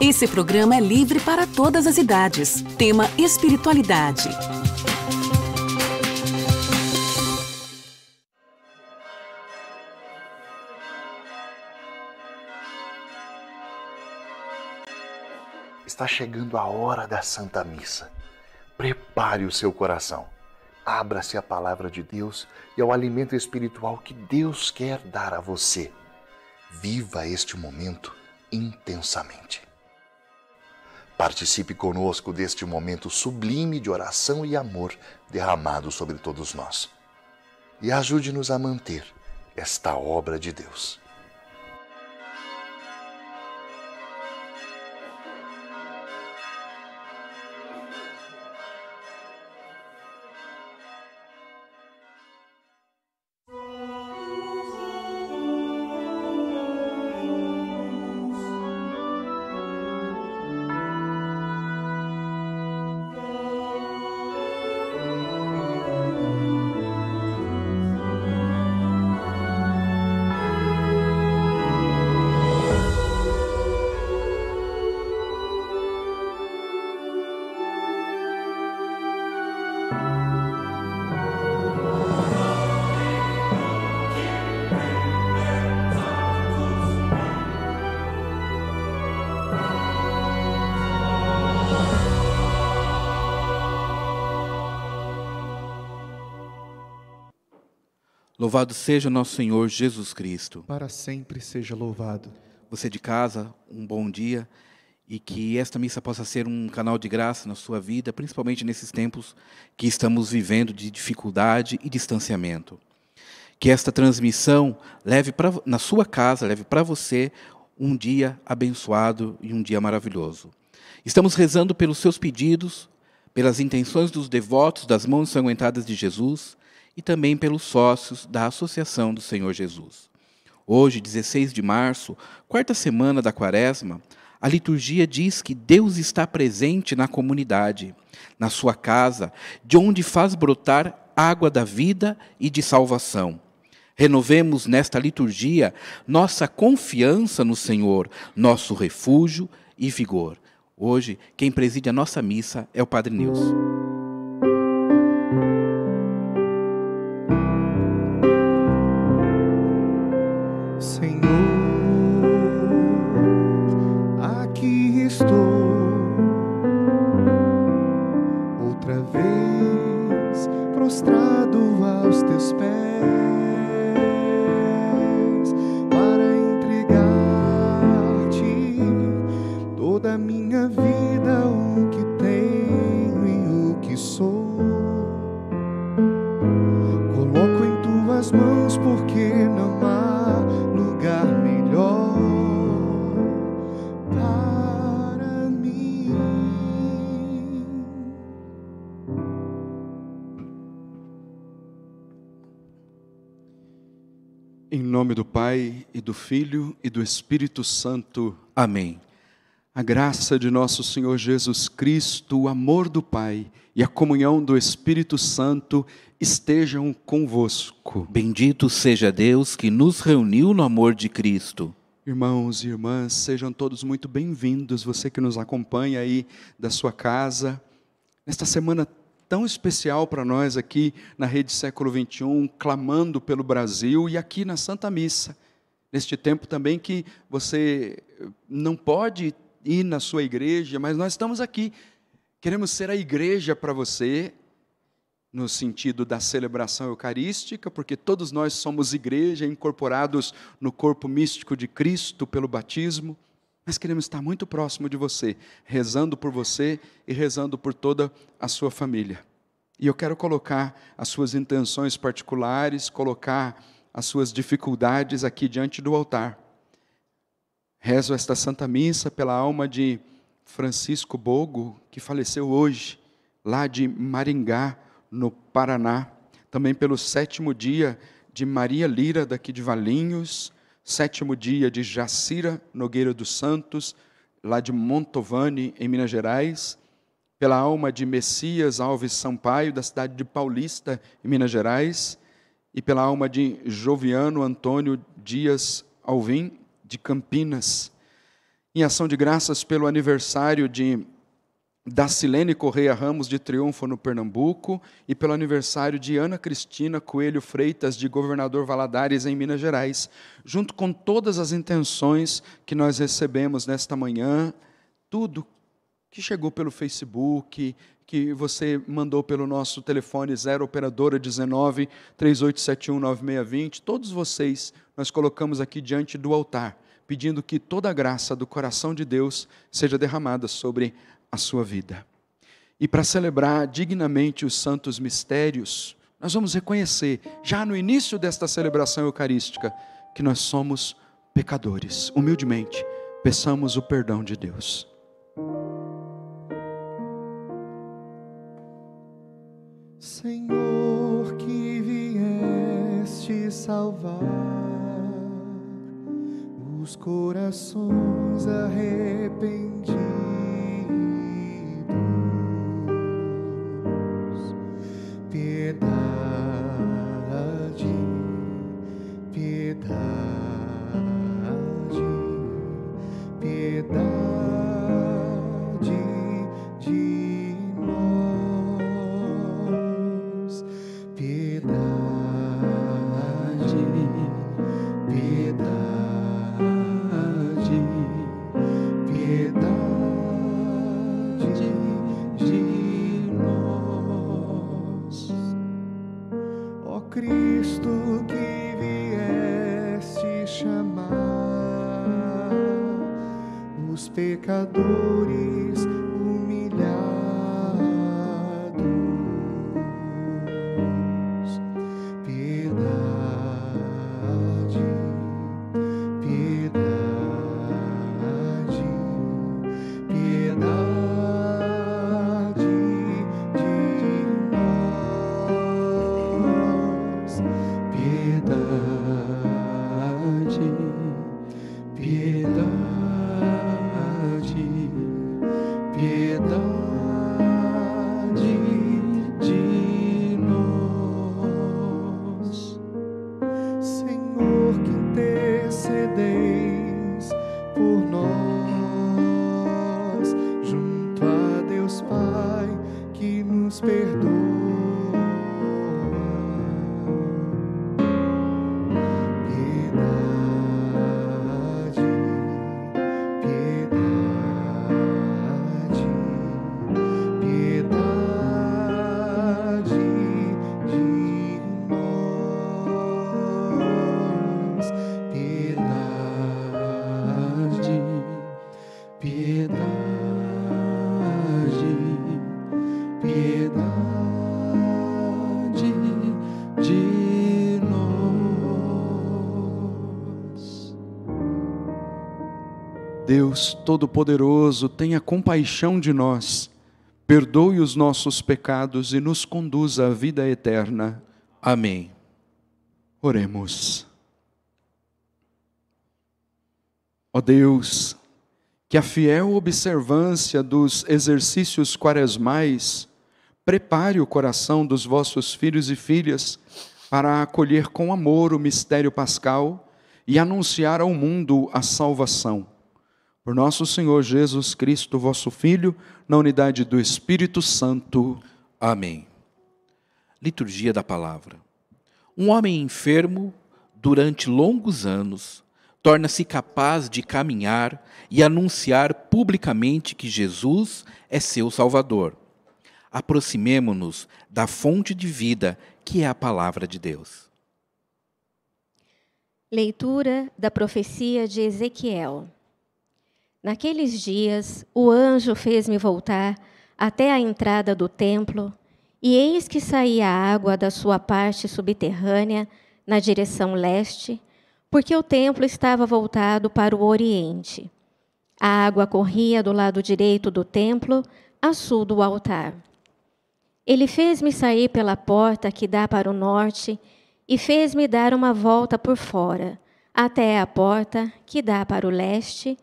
Esse programa é livre para todas as idades. Tema Espiritualidade. Está chegando a hora da Santa Missa. Prepare o seu coração. Abra-se à palavra de Deus e ao alimento espiritual que Deus quer dar a você. Viva este momento intensamente. Participe conosco deste momento sublime de oração e amor derramado sobre todos nós. E ajude-nos a manter esta obra de Deus. Louvado seja nosso Senhor Jesus Cristo. Para sempre seja louvado. Você de casa, um bom dia e que esta missa possa ser um canal de graça na sua vida, principalmente nesses tempos que estamos vivendo de dificuldade e distanciamento. Que esta transmissão leve para na sua casa, leve para você um dia abençoado e um dia maravilhoso. Estamos rezando pelos seus pedidos, pelas intenções dos devotos das mãos ensanguentadas de Jesus e também pelos sócios da Associação do Senhor Jesus. Hoje, 16 de março, quarta semana da Quaresma, a liturgia diz que Deus está presente na comunidade, na sua casa, de onde faz brotar água da vida e de salvação. Renovemos nesta liturgia nossa confiança no Senhor, nosso refúgio e vigor. Hoje, quem preside a nossa missa é o Padre Nilson. Pai e do Filho e do Espírito Santo. Amém. A graça de nosso Senhor Jesus Cristo, o amor do Pai e a comunhão do Espírito Santo estejam convosco. Bendito seja Deus que nos reuniu no amor de Cristo. Irmãos e irmãs, sejam todos muito bem-vindos, você que nos acompanha aí da sua casa, nesta semana tão especial para nós aqui na Rede Século XXI, clamando pelo Brasil e aqui na Santa Missa. Neste tempo também que você não pode ir na sua igreja, mas nós estamos aqui. Queremos ser a igreja para você, no sentido da celebração eucarística, porque todos nós somos igreja, incorporados no corpo místico de Cristo pelo batismo. Mas queremos estar muito próximo de você, rezando por você e rezando por toda a sua família. E eu quero colocar as suas intenções particulares, colocar as suas dificuldades aqui diante do altar. Rezo esta Santa Missa pela alma de Francisco Bogo, que faleceu hoje, lá de Maringá, no Paraná. Também pelo sétimo dia de Maria Lira, daqui de Valinhos, sétimo dia de Jacira Nogueira dos Santos, lá de Montovani, em Minas Gerais, pela alma de Messias Alves Sampaio, da cidade de Paulista, em Minas Gerais, e pela alma de Joviano Antônio Dias Alvim, de Campinas. em ação de graças pelo aniversário de da Silene Correia Ramos de Triunfo no Pernambuco e pelo aniversário de Ana Cristina Coelho Freitas de Governador Valadares em Minas Gerais, junto com todas as intenções que nós recebemos nesta manhã, tudo que chegou pelo Facebook, que você mandou pelo nosso telefone 0 operadora 19 3871 9620, todos vocês nós colocamos aqui diante do altar pedindo que toda a graça do coração de Deus seja derramada sobre a sua vida. E para celebrar dignamente os santos mistérios, nós vamos reconhecer, já no início desta celebração eucarística, que nós somos pecadores. Humildemente, peçamos o perdão de Deus. Senhor, que vieste salvar os corações arrependidos. Deus Todo-Poderoso, tenha compaixão de nós, perdoe os nossos pecados e nos conduza à vida eterna. Amém. Oremos. Ó Deus, que a fiel observância dos exercícios quaresmais prepare o coração dos vossos filhos e filhas para acolher com amor o mistério pascal e anunciar ao mundo a salvação. Por nosso Senhor Jesus Cristo, vosso Filho, na unidade do Espírito Santo. Amém. Liturgia da Palavra. Um homem enfermo, durante longos anos, torna-se capaz de caminhar e anunciar publicamente que Jesus é seu Salvador. Aproximemo-nos da fonte de vida que é a palavra de Deus. Leitura da profecia de Ezequiel. Naqueles dias, o anjo fez-me voltar até a entrada do templo, e eis que saía água da sua parte subterrânea na direção leste, porque o templo estava voltado para o oriente. A água corria do lado direito do templo, a sul do altar. Ele fez-me sair pela porta que dá para o norte e fez-me dar uma volta por fora, até a porta que dá para o leste,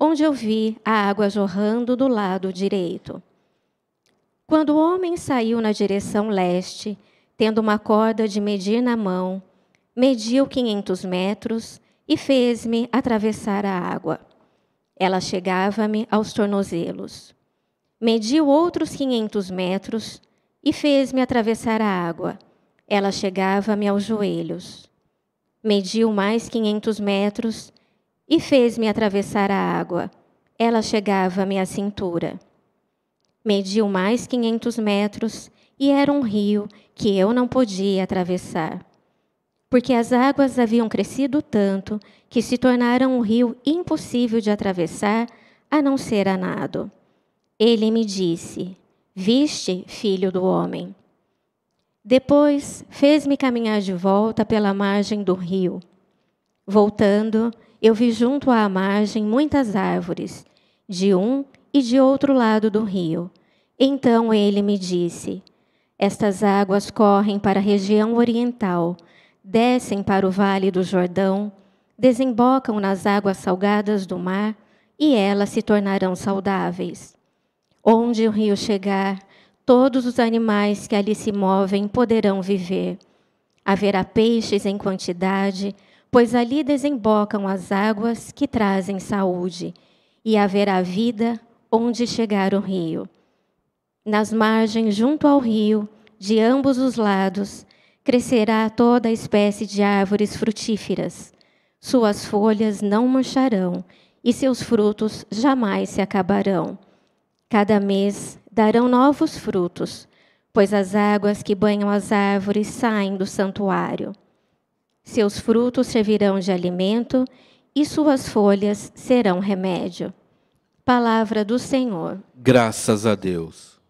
onde eu vi a água jorrando do lado direito. Quando o homem saiu na direção leste, tendo uma corda de medir na mão, mediu quinhentos metros e fez-me atravessar a água. Ela chegava-me aos tornozelos. Mediu outros quinhentos metros e fez-me atravessar a água. Ela chegava-me aos joelhos. Mediu mais quinhentos metros e fez-me atravessar a água. Ela chegava-me à cintura. Mediu mais quinhentos metros e era um rio que eu não podia atravessar. Porque as águas haviam crescido tanto que se tornaram um rio impossível de atravessar, a não ser a nado. Ele me disse: Viste, filho do homem? Depois fez-me caminhar de volta pela margem do rio. Voltando, eu vi junto à margem muitas árvores, de um e de outro lado do rio. Então ele me disse: Estas águas correm para a região oriental, descem para o vale do Jordão, desembocam nas águas salgadas do mar e elas se tornarão saudáveis. Onde o rio chegar, todos os animais que ali se movem poderão viver. Haverá peixes em quantidade, pois ali desembocam as águas que trazem saúde, e haverá vida onde chegar o rio. Nas margens, junto ao rio, de ambos os lados, crescerá toda espécie de árvores frutíferas. Suas folhas não murcharão, e seus frutos jamais se acabarão Cada mês darão novos frutos, pois as águas que banham as árvores saem do santuário. Seus frutos servirão de alimento e suas folhas serão remédio. Palavra do Senhor. Graças a Deus.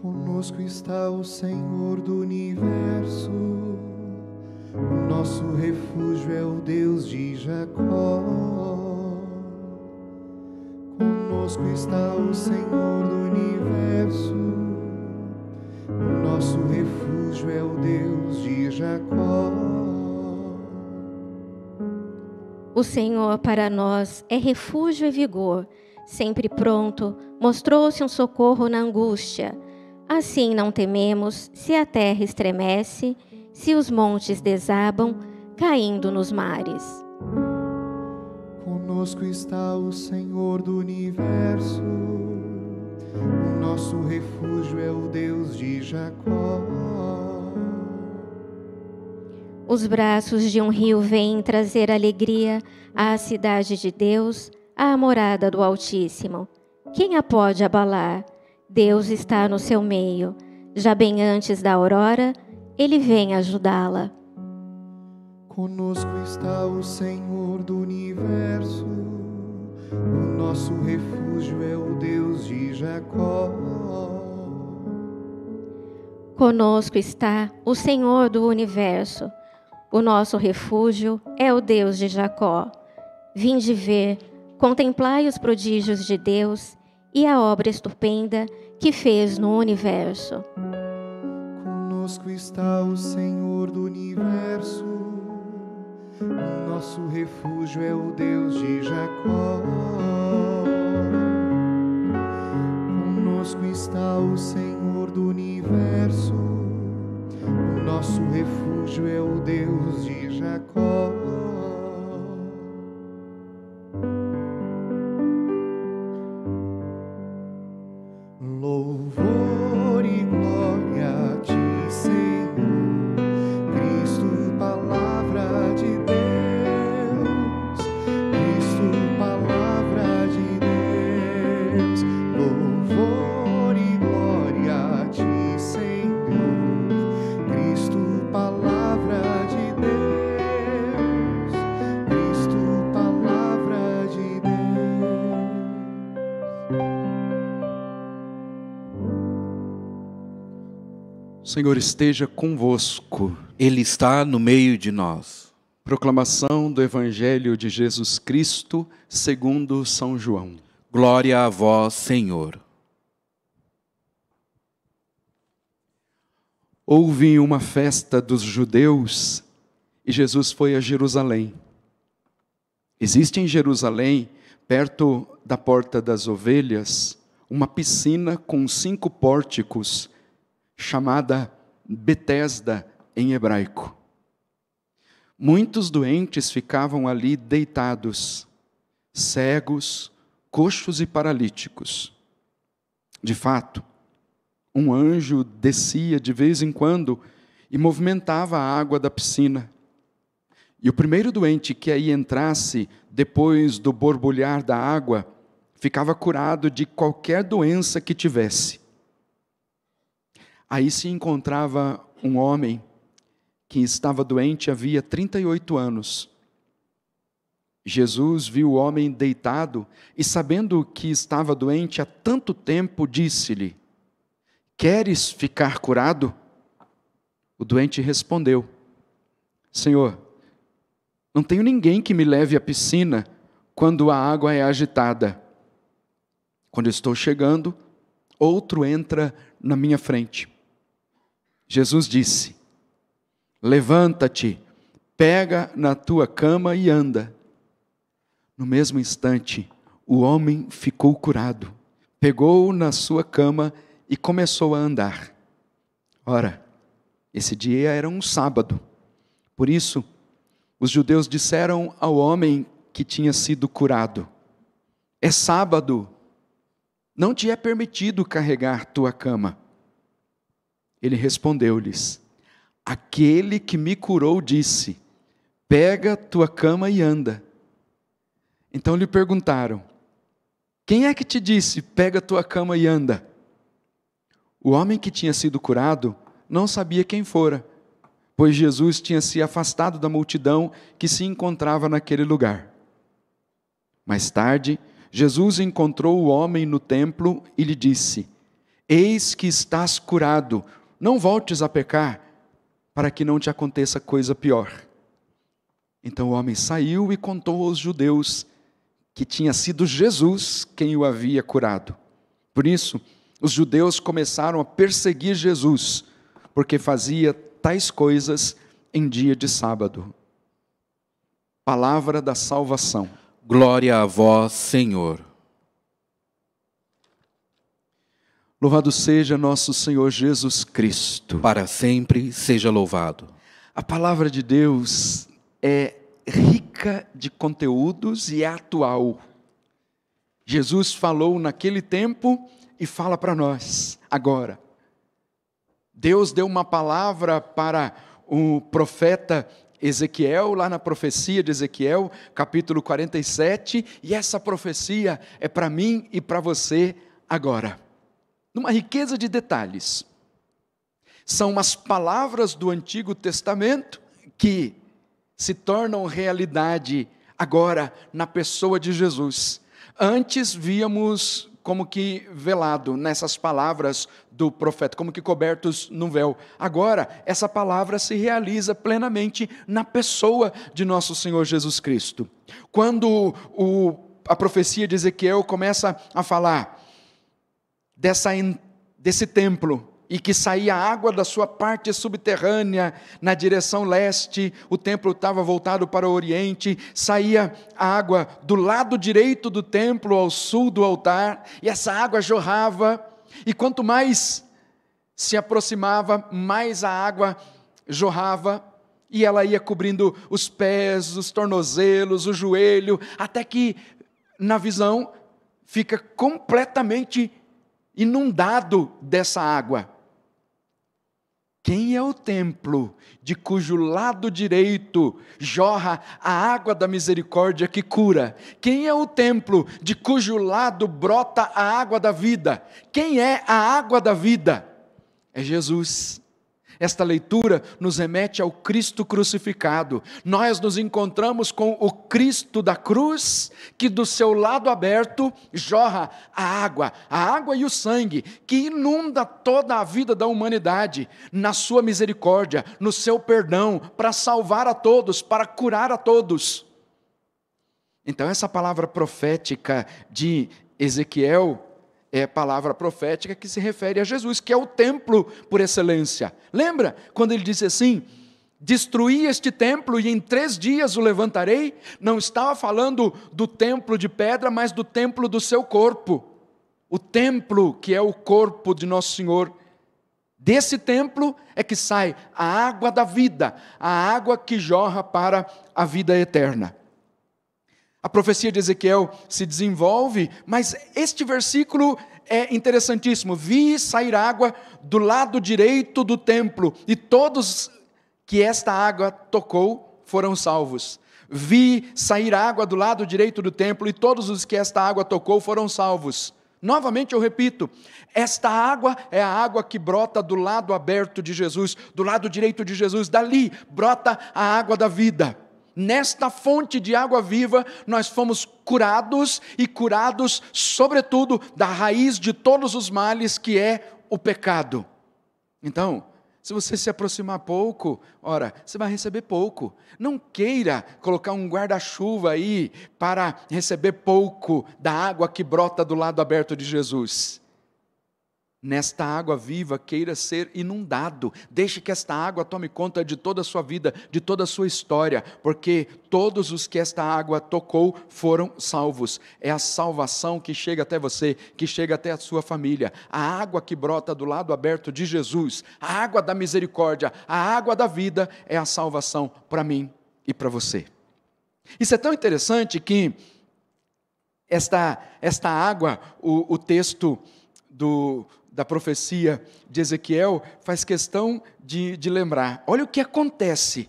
Conosco está o Senhor do universo o nosso refúgio é o Deus de Jacó. Conosco está o Senhor do universo. O nosso refúgio é o Deus de Jacó. O Senhor para nós é refúgio e vigor, sempre pronto, mostrou-se um socorro na angústia. Assim não tememos se a terra estremece se os montes desabam, caindo nos mares. Conosco está o Senhor do universo, o nosso refúgio é o Deus de Jacó. Os braços de um rio vêm trazer alegria à cidade de Deus, à morada do Altíssimo. Quem a pode abalar? Deus está no seu meio. Já bem antes da aurora, ele vem ajudá-la. Conosco está o Senhor do universo, o nosso refúgio é o Deus de Jacó. Conosco está o Senhor do universo, o nosso refúgio é o Deus de Jacó. Vinde ver, contemplai os prodígios de Deus e a obra estupenda que fez no universo conosco está o Senhor do universo. Nosso refúgio é o Deus de Jacó. Conosco está o Senhor do universo. Nosso refúgio é o Deus de Jacó. Senhor esteja convosco. Ele está no meio de nós. Proclamação do Evangelho de Jesus Cristo, segundo São João. Glória a vós, Senhor. Houve uma festa dos judeus e Jesus foi a Jerusalém. Existe em Jerusalém, perto da Porta das Ovelhas, uma piscina com cinco pórticos chamada Betesda em hebraico. Muitos doentes ficavam ali deitados, cegos, coxos e paralíticos. De fato, um anjo descia de vez em quando e movimentava a água da piscina. E o primeiro doente que aí entrasse, depois do borbulhar da água, ficava curado de qualquer doença que tivesse. Aí se encontrava um homem que estava doente havia 38 anos. Jesus viu o homem deitado e, sabendo que estava doente há tanto tempo, disse-lhe: Queres ficar curado? O doente respondeu: Senhor, não tenho ninguém que me leve à piscina quando a água é agitada. Quando estou chegando, outro entra na minha frente. Jesus disse: Levanta-te, pega na tua cama e anda. No mesmo instante, o homem ficou curado, pegou na sua cama e começou a andar. Ora, esse dia era um sábado. Por isso, os judeus disseram ao homem que tinha sido curado: É sábado, não te é permitido carregar tua cama. Ele respondeu-lhes: Aquele que me curou disse: Pega tua cama e anda. Então lhe perguntaram: Quem é que te disse: Pega tua cama e anda? O homem que tinha sido curado não sabia quem fora, pois Jesus tinha se afastado da multidão que se encontrava naquele lugar. Mais tarde, Jesus encontrou o homem no templo e lhe disse: Eis que estás curado, não voltes a pecar para que não te aconteça coisa pior. Então o homem saiu e contou aos judeus que tinha sido Jesus quem o havia curado. Por isso, os judeus começaram a perseguir Jesus, porque fazia tais coisas em dia de sábado. Palavra da salvação. Glória a vós, Senhor. Louvado seja nosso Senhor Jesus Cristo. Para sempre seja louvado. A palavra de Deus é rica de conteúdos e é atual. Jesus falou naquele tempo e fala para nós agora. Deus deu uma palavra para o profeta Ezequiel, lá na profecia de Ezequiel, capítulo 47, e essa profecia é para mim e para você agora numa riqueza de detalhes. São umas palavras do Antigo Testamento que se tornam realidade agora na pessoa de Jesus. Antes víamos como que velado nessas palavras do profeta, como que cobertos no véu. Agora, essa palavra se realiza plenamente na pessoa de nosso Senhor Jesus Cristo. Quando o, a profecia de Ezequiel começa a falar dessa, desse templo e que saía água da sua parte subterrânea na direção leste, o templo estava voltado para o oriente, saía água do lado direito do templo ao sul do altar, e essa água jorrava, e quanto mais se aproximava, mais a água jorrava, e ela ia cobrindo os pés, os tornozelos, o joelho, até que na visão fica completamente inundado dessa água. Quem é o templo de cujo lado direito jorra a água da misericórdia que cura? Quem é o templo de cujo lado brota a água da vida? Quem é a água da vida? É Jesus. Esta leitura nos remete ao Cristo crucificado. Nós nos encontramos com o Cristo da cruz, que do seu lado aberto jorra a água, a água e o sangue, que inunda toda a vida da humanidade, na sua misericórdia, no seu perdão, para salvar a todos, para curar a todos. Então, essa palavra profética de Ezequiel é palavra profética que se refere a Jesus, que é o templo por excelência. Lembra quando ele disse assim: Destruí este templo e em três dias o levantarei? Não estava falando do templo de pedra, mas do templo do seu corpo. O templo que é o corpo de Nosso Senhor Desse templo é que sai a água da vida, a água que jorra para a vida eterna. A profecia de Ezequiel se desenvolve, mas este versículo é interessantíssimo. Vi sair água do lado direito do templo, e todos que esta água tocou foram salvos. Vi sair água do lado direito do templo, e todos os que esta água tocou foram salvos. Novamente eu repito, esta água é a água que brota do lado aberto de Jesus, do lado direito de Jesus, dali brota a água da vida. Nesta fonte de água viva, nós fomos curados e curados, sobretudo, da raiz de todos os males que é o pecado. Então, se você se aproximar pouco, ora, você vai receber pouco. Não queira colocar um guarda-chuva aí para receber pouco da água que brota do lado aberto de Jesus nesta água viva queira ser inundado. Deixe que esta água tome conta de toda a sua vida, de toda a sua história, porque todos os que esta água tocou foram salvos. É a salvação que chega até você, que chega até a sua família. A água que brota do lado aberto de Jesus, a água da misericórdia, a água da vida é a salvação para mim e para você. Isso é tão interessante que esta, esta água, o, o texto do, da profecia de Ezequiel faz questão de, de lembrar. Olha o que acontece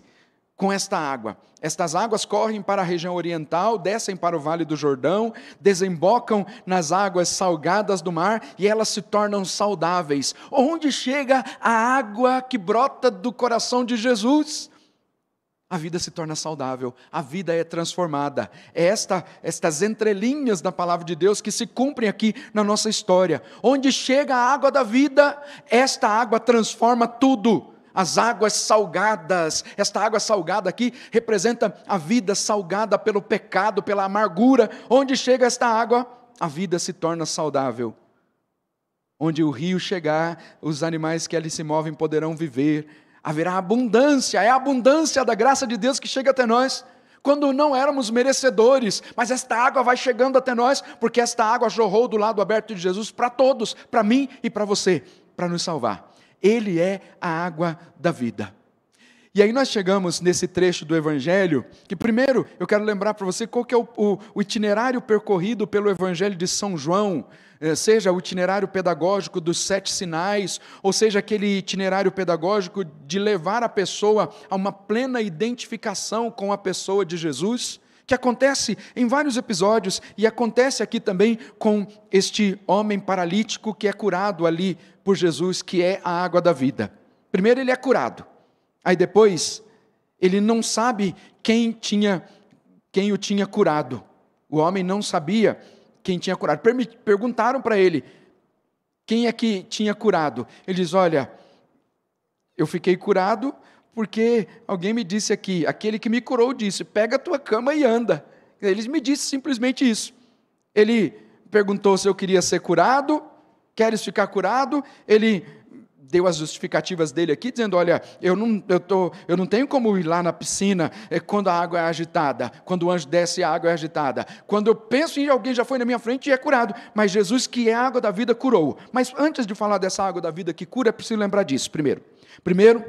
com esta água. Estas águas correm para a região oriental, descem para o vale do Jordão, desembocam nas águas salgadas do mar e elas se tornam saudáveis. Onde chega a água que brota do coração de Jesus? A vida se torna saudável, a vida é transformada. É esta, estas entrelinhas da palavra de Deus que se cumprem aqui na nossa história. Onde chega a água da vida, esta água transforma tudo. As águas salgadas, esta água salgada aqui representa a vida salgada pelo pecado, pela amargura. Onde chega esta água, a vida se torna saudável. Onde o rio chegar, os animais que ali se movem poderão viver haverá abundância, é a abundância da graça de Deus que chega até nós. Quando não éramos merecedores, mas esta água vai chegando até nós, porque esta água jorrou do lado aberto de Jesus para todos, para mim e para você, para nos salvar. Ele é a água da vida. E aí nós chegamos nesse trecho do Evangelho, que primeiro eu quero lembrar para você qual que é o, o, o itinerário percorrido pelo Evangelho de São João, seja o itinerário pedagógico dos sete sinais, ou seja aquele itinerário pedagógico de levar a pessoa a uma plena identificação com a pessoa de Jesus, que acontece em vários episódios e acontece aqui também com este homem paralítico que é curado ali por Jesus, que é a água da vida. Primeiro ele é curado. Aí depois, ele não sabe quem tinha quem o tinha curado. O homem não sabia quem tinha curado. Perguntaram para ele quem é que tinha curado. Ele diz: Olha, eu fiquei curado porque alguém me disse aqui, aquele que me curou disse: Pega a tua cama e anda. Ele me disse simplesmente isso. Ele perguntou se eu queria ser curado. Queres ficar curado? Ele deu as justificativas dele aqui, dizendo: olha, eu não, eu tô, eu não tenho como ir lá na piscina é, quando a água é agitada, quando o anjo desce a água é agitada. Quando eu penso em alguém já foi na minha frente e é curado, mas Jesus, que é a água da vida, curou. Mas antes de falar dessa água da vida que cura, é preciso lembrar disso. Primeiro, primeiro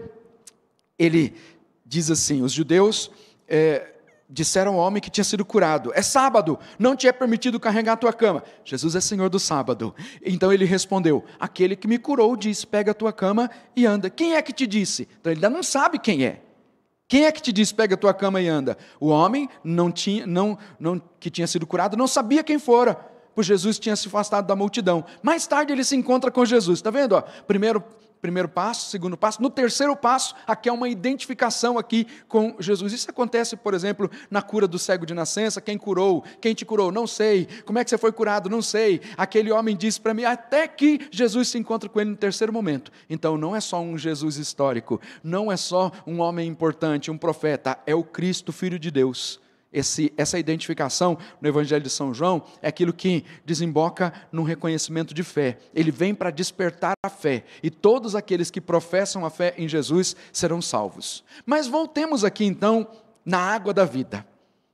ele diz assim: os judeus. É, disseram ao homem que tinha sido curado: É sábado, não te é permitido carregar a tua cama. Jesus é Senhor do sábado. Então ele respondeu: Aquele que me curou disse: Pega a tua cama e anda. Quem é que te disse? Então ele ainda não sabe quem é. Quem é que te disse: Pega a tua cama e anda? O homem não tinha, não, não, que tinha sido curado não sabia quem fora, pois Jesus tinha se afastado da multidão. Mais tarde ele se encontra com Jesus. Está vendo? Ó? Primeiro primeiro passo, segundo passo. No terceiro passo, aqui é uma identificação aqui com Jesus. Isso acontece, por exemplo, na cura do cego de nascença. Quem curou? Quem te curou? Não sei. Como é que você foi curado? Não sei. Aquele homem disse para mim, até que Jesus se encontra com ele no terceiro momento. Então, não é só um Jesus histórico, não é só um homem importante, um profeta, é o Cristo, Filho de Deus esse, essa identificação no Evangelho de São João é aquilo que desemboca num reconhecimento de fé. Ele vem para despertar a fé, e todos aqueles que professam a fé em Jesus serão salvos. Mas voltemos aqui então na água da vida,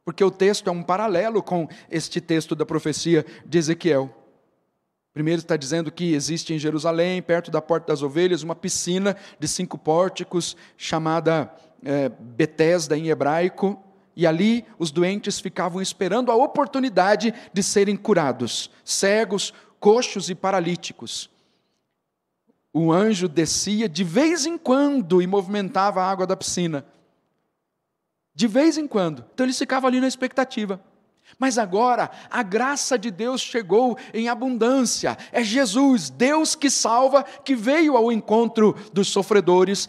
porque o texto é um paralelo com este texto da profecia de Ezequiel. Primeiro está dizendo que existe em Jerusalém, perto da Porta das Ovelhas, uma piscina de cinco pórticos chamada é, Betesda em hebraico, e ali os doentes ficavam esperando a oportunidade de serem curados, cegos, coxos e paralíticos. O anjo descia de vez em quando e movimentava a água da piscina. De vez em quando. Então eles ficavam ali na expectativa. Mas agora a graça de Deus chegou em abundância. É Jesus, Deus que salva, que veio ao encontro dos sofredores,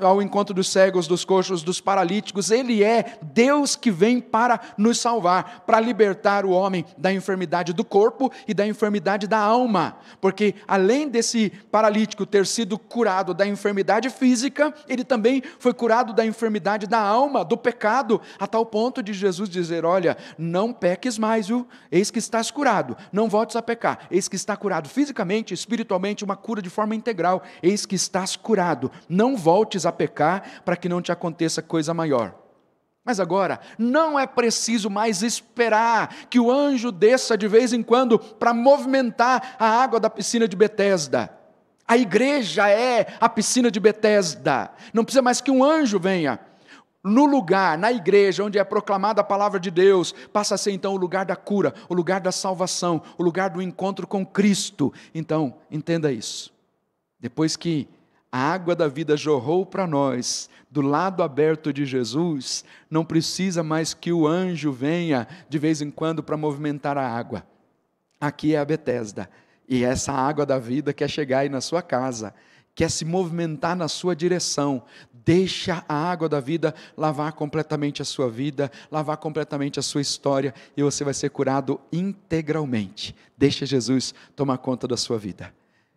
ao encontro dos cegos, dos coxos, dos paralíticos. Ele é Deus que vem para nos salvar, para libertar o homem da enfermidade do corpo e da enfermidade da alma. Porque além desse paralítico ter sido curado da enfermidade física, ele também foi curado da enfermidade da alma, do pecado, a tal ponto de Jesus dizer: Olha, não não peques mais, viu? Eis que estás curado, não voltes a pecar. Eis que está curado fisicamente, espiritualmente, uma cura de forma integral. Eis que estás curado, não voltes a pecar para que não te aconteça coisa maior. Mas agora, não é preciso mais esperar que o anjo desça de vez em quando para movimentar a água da piscina de Betesda. A igreja é a piscina de Betesda. Não precisa mais que um anjo venha no lugar, na igreja, onde é proclamada a palavra de Deus, passa a ser então o lugar da cura, o lugar da salvação, o lugar do encontro com Cristo. Então, entenda isso. Depois que a água da vida jorrou para nós, do lado aberto de Jesus, não precisa mais que o anjo venha de vez em quando para movimentar a água. Aqui é a Betesda, e essa água da vida quer chegar aí na sua casa quer se movimentar na sua direção, deixa a água da vida lavar completamente a sua vida, lavar completamente a sua história, e você vai ser curado integralmente. Deixa Jesus tomar conta da sua vida.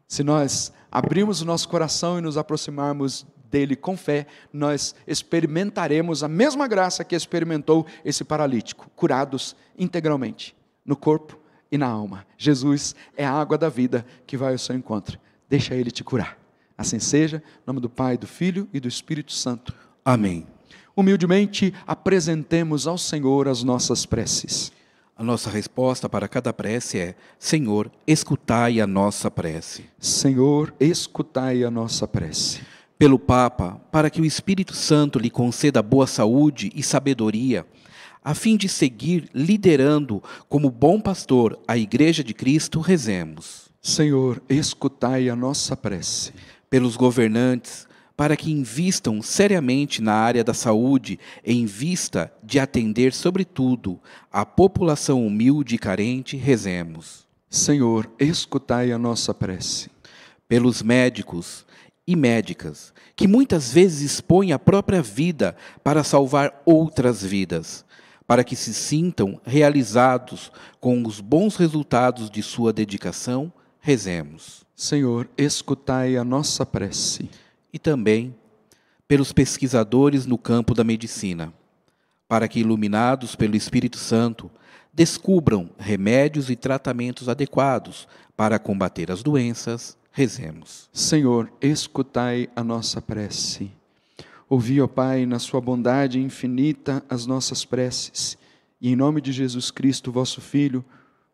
Se nós abrirmos o nosso coração e nos aproximarmos dele com fé, nós experimentaremos a mesma graça que experimentou esse paralítico, curados integralmente, no corpo e na alma. Jesus é a água da vida que vai ao seu encontro. Deixa ele te curar. Assim seja, em nome do Pai, do Filho e do Espírito Santo. Amém. Humildemente apresentemos ao Senhor as nossas preces. A nossa resposta para cada prece é: Senhor, escutai a nossa prece. Senhor, escutai a nossa prece. Pelo Papa, para que o Espírito Santo lhe conceda boa saúde e sabedoria, a fim de seguir liderando como bom pastor a Igreja de Cristo, rezemos. Senhor, escutai a nossa prece pelos governantes para que invistam seriamente na área da saúde em vista de atender, sobretudo, a população humilde e carente, rezemos. Senhor, escutai a nossa prece. Pelos médicos e médicas, que muitas vezes expõem a própria vida para salvar outras vidas, para que se sintam realizados com os bons resultados de sua dedicação, rezemos. Senhor, escutai a nossa prece. E também pelos pesquisadores no campo da medicina, para que, iluminados pelo Espírito Santo, descubram remédios e tratamentos adequados para combater as doenças, rezemos. Senhor, escutai a nossa prece. Ouvi, ó Pai, na Sua bondade infinita as nossas preces, e em nome de Jesus Cristo, vosso Filho,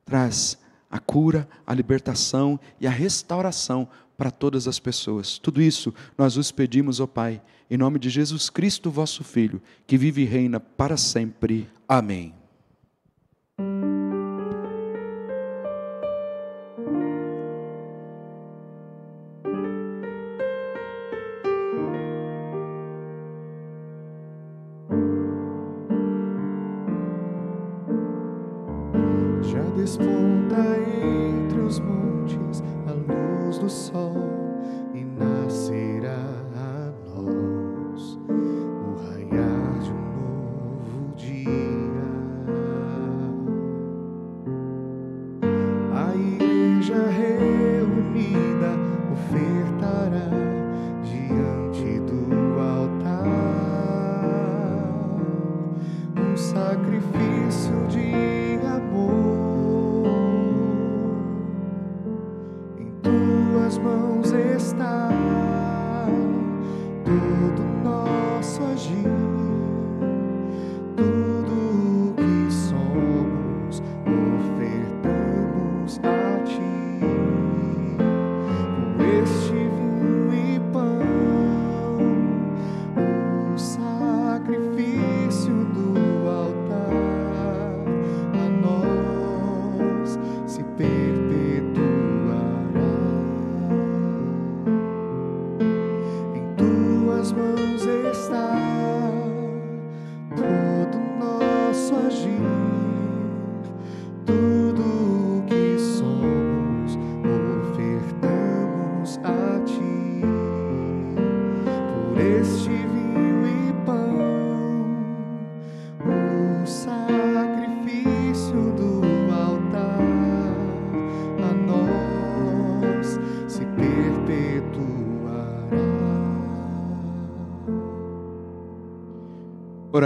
traz a cura, a libertação e a restauração para todas as pessoas. Tudo isso nós os pedimos, ó Pai, em nome de Jesus Cristo, vosso Filho, que vive e reina para sempre. Amém.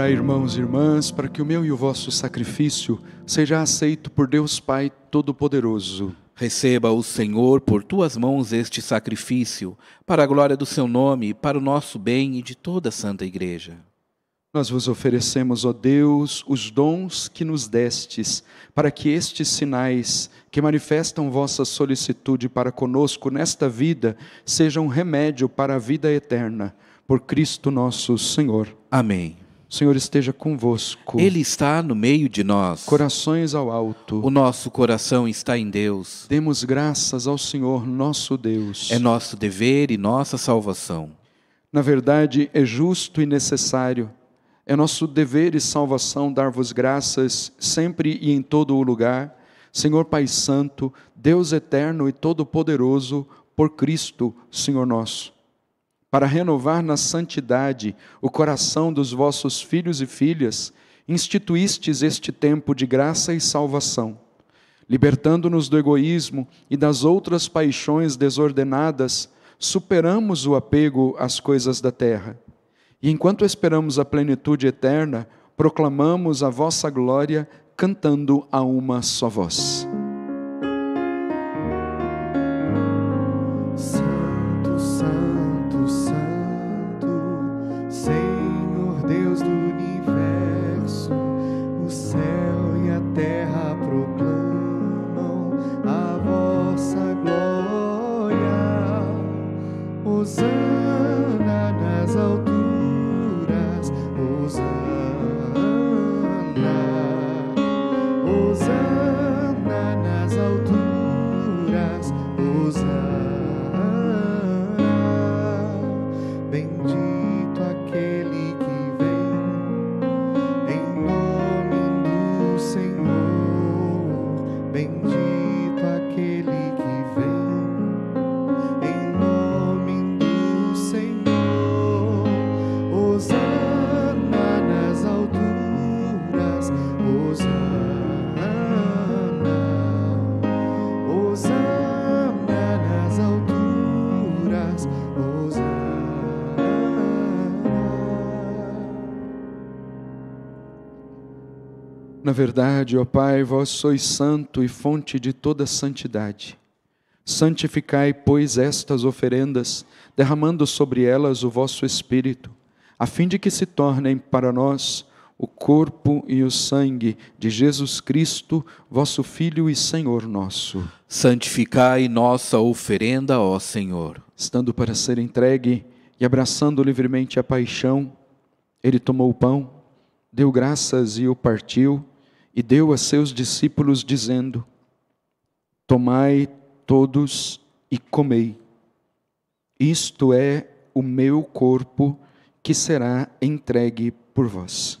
Orai, irmãos e irmãs, para que o meu e o vosso sacrifício seja aceito por Deus Pai Todo-Poderoso. Receba o Senhor por tuas mãos este sacrifício, para a glória do seu nome, para o nosso bem e de toda a Santa Igreja. Nós vos oferecemos, ó Deus, os dons que nos destes, para que estes sinais que manifestam vossa solicitude para conosco nesta vida sejam remédio para a vida eterna. Por Cristo nosso Senhor. Amém. O Senhor esteja convosco. Ele está no meio de nós. Corações ao alto. O nosso coração está em Deus. Demos graças ao Senhor nosso Deus. É nosso dever e nossa salvação. Na verdade, é justo e necessário. É nosso dever e salvação dar-vos graças sempre e em todo o lugar, Senhor Pai Santo, Deus eterno e todo-poderoso, por Cristo, Senhor nosso. Para renovar na santidade o coração dos vossos filhos e filhas, instituístes este tempo de graça e salvação, libertando-nos do egoísmo e das outras paixões desordenadas, superamos o apego às coisas da terra. E enquanto esperamos a plenitude eterna, proclamamos a vossa glória cantando a uma só voz. Na verdade, ó Pai, vós sois santo e fonte de toda santidade. Santificai, pois, estas oferendas, derramando sobre elas o vosso Espírito, a fim de que se tornem para nós o corpo e o sangue de Jesus Cristo, vosso Filho e Senhor nosso. Santificai nossa oferenda, ó Senhor. Estando para ser entregue e abraçando livremente a paixão, ele tomou o pão, deu graças e o partiu, e deu a seus discípulos, dizendo: Tomai todos e comei. Isto é o meu corpo que será entregue por vós.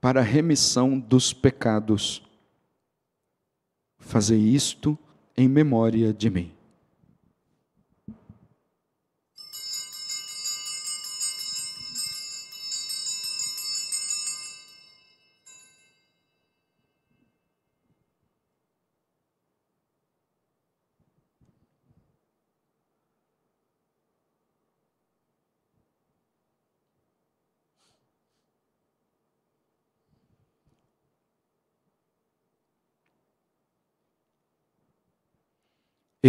para a remissão dos pecados. Fazei isto em memória de mim.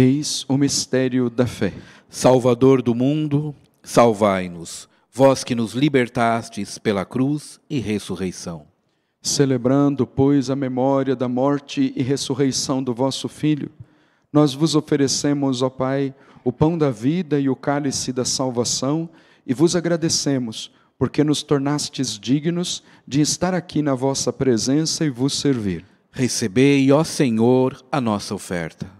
Eis o mistério da fé. Salvador do mundo, salvai-nos, vós que nos libertastes pela cruz e ressurreição. Celebrando, pois, a memória da morte e ressurreição do vosso Filho, nós vos oferecemos, ó Pai, o pão da vida e o cálice da salvação, e vos agradecemos, porque nos tornastes dignos de estar aqui na vossa presença e vos servir. Recebei, ó Senhor, a nossa oferta.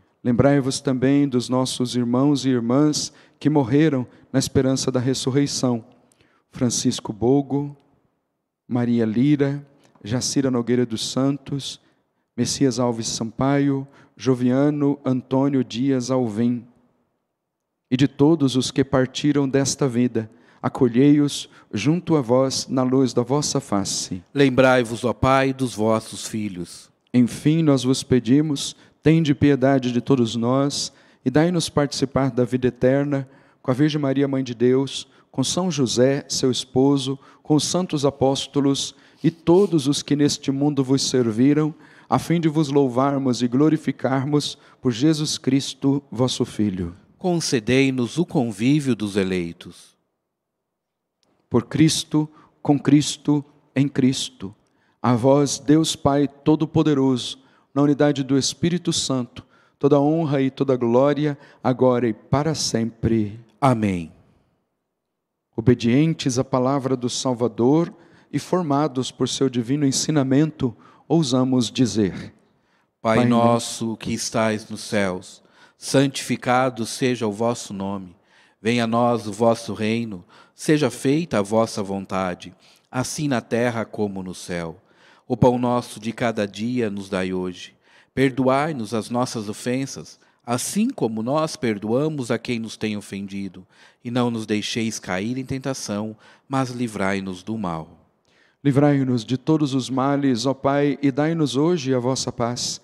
Lembrai-vos também dos nossos irmãos e irmãs que morreram na esperança da ressurreição. Francisco Bogo, Maria Lira, Jacira Nogueira dos Santos, Messias Alves Sampaio, Joviano Antônio Dias Alvim. E de todos os que partiram desta vida, acolhei-os junto a vós na luz da vossa face. Lembrai-vos, ó Pai, dos vossos filhos. Enfim, nós vos pedimos, tende piedade de todos nós e dai-nos participar da vida eterna com a Virgem Maria, Mãe de Deus, com São José, seu esposo, com os santos apóstolos e todos os que neste mundo vos serviram, a fim de vos louvarmos e glorificarmos por Jesus Cristo, vosso Filho. Concedei-nos o convívio dos eleitos. Por Cristo, com Cristo, em Cristo. A vós, Deus Pai Todo-Poderoso, na unidade do Espírito Santo, toda honra e toda glória, agora e para sempre. Amém. Obedientes à palavra do Salvador e formados por seu divino ensinamento, ousamos dizer: Pai, nosso que estais nos céus, santificado seja o vosso nome. Venha a nós o vosso reino, seja feita a vossa vontade, assim na terra como no céu. O pão nosso de cada dia nos dai hoje. Perdoai-nos as nossas ofensas, assim como nós perdoamos a quem nos tem ofendido, e não nos deixeis cair em tentação, mas livrai-nos do mal. Livrai-nos de todos os males, ó Pai, e dai-nos hoje a vossa paz.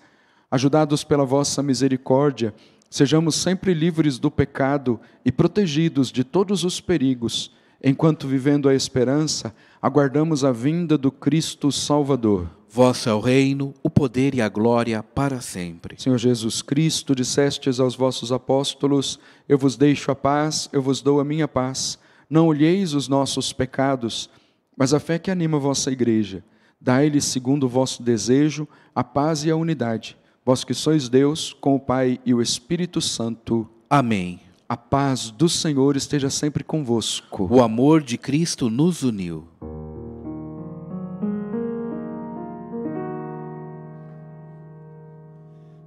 Ajudados pela vossa misericórdia, sejamos sempre livres do pecado e protegidos de todos os perigos, enquanto vivendo a esperança, aguardamos a vinda do Cristo Salvador. Vosso é o reino, o poder e a glória para sempre. Senhor Jesus Cristo, dissestes aos vossos apóstolos: Eu vos deixo a paz, eu vos dou a minha paz. Não olheis os nossos pecados, mas a fé que anima a vossa igreja. Dai-lhes, segundo o vosso desejo, a paz e a unidade. Vós que sois Deus, com o Pai e o Espírito Santo. Amém. A paz do Senhor esteja sempre convosco. O amor de Cristo nos uniu.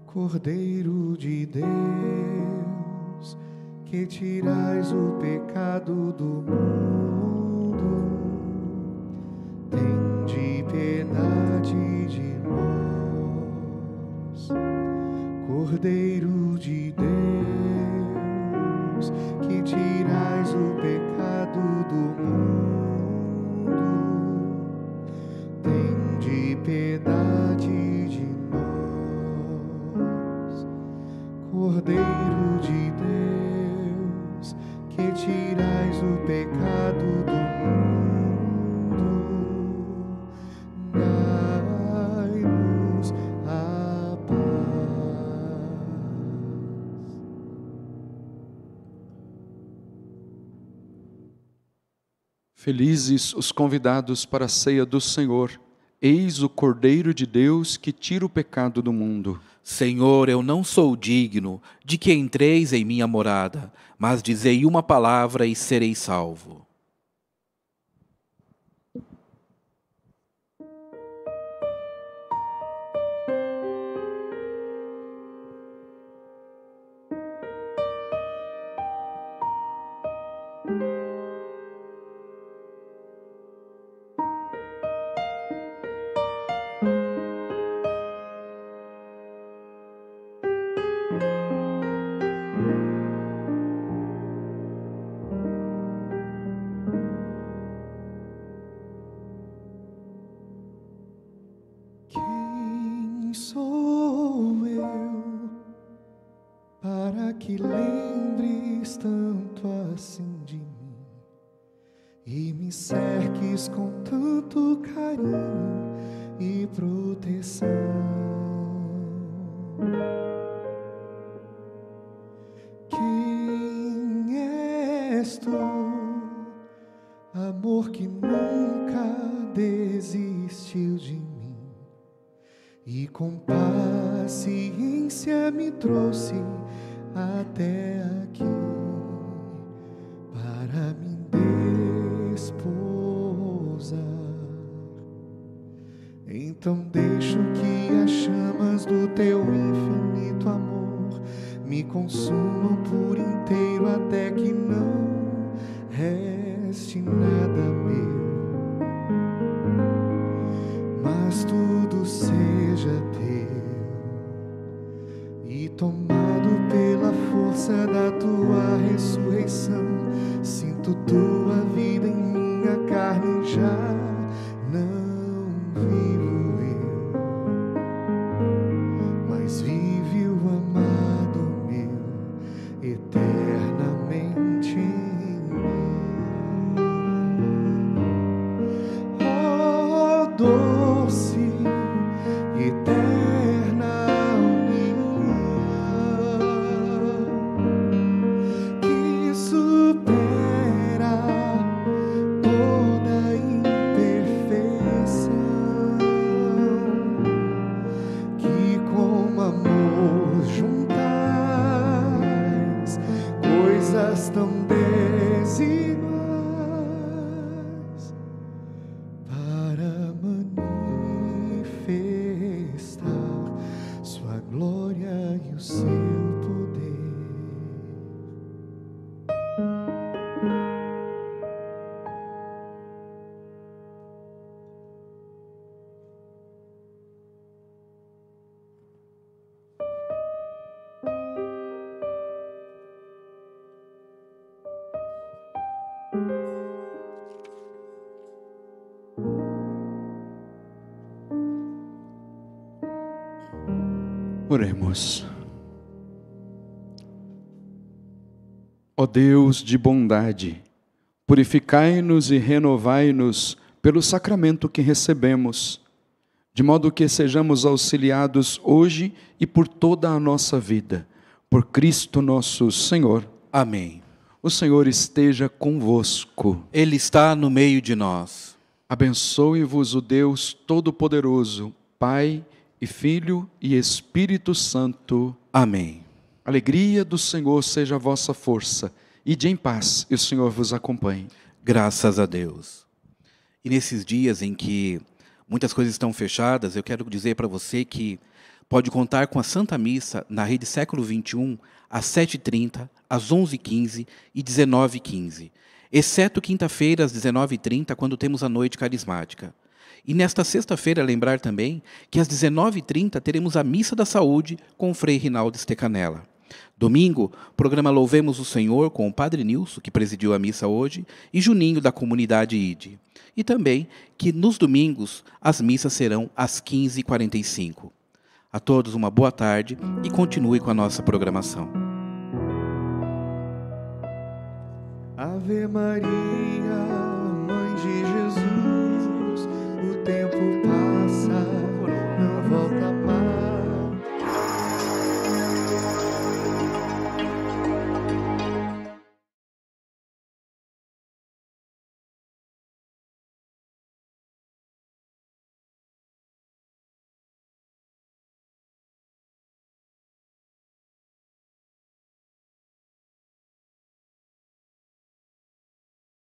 Cordeiro de Deus, que tirais o pecado do mundo, tende piedade de nós. Cordeiro de Deus, Felizes os convidados para a ceia do Senhor. Eis o Cordeiro de Deus que tira o pecado do mundo. Senhor, eu não sou digno de que entreis em minha morada, mas dizei uma palavra e serei salvo. Quem sou eu para que lembres tanto assim de mim e me cerques com tanto carinho Oh, Oremos. Ó Deus de bondade, purificai-nos e renovai-nos pelo sacramento que recebemos, de modo que sejamos auxiliados hoje e por toda a nossa vida, por Cristo nosso Senhor. Amém. O Senhor esteja convosco. Ele está no meio de nós. Abençoe-vos o Deus Todo-Poderoso, Pai e Filho e Espírito Santo. Amém. Alegria do Senhor seja a vossa força. Ide em paz e o Senhor vos acompanhe. Graças a Deus. E nesses dias em que muitas coisas estão fechadas, eu quero dizer para você que pode contar com a Santa Missa na rede século XXI às 7h30, às 11h15 e 19h15, exceto quinta-feira às 19h30, quando temos a noite carismática. E nesta sexta-feira, lembrar também que às 19h30 teremos a Missa da Saúde com o Frei Rinaldo Stecanella. Domingo, programa Louvemos o Senhor com o Padre Nilson, que presidiu a missa hoje, e Juninho da comunidade ID. E também que nos domingos as missas serão às 15h45. A todos uma boa tarde e continue com a nossa programação. Ave Maria, for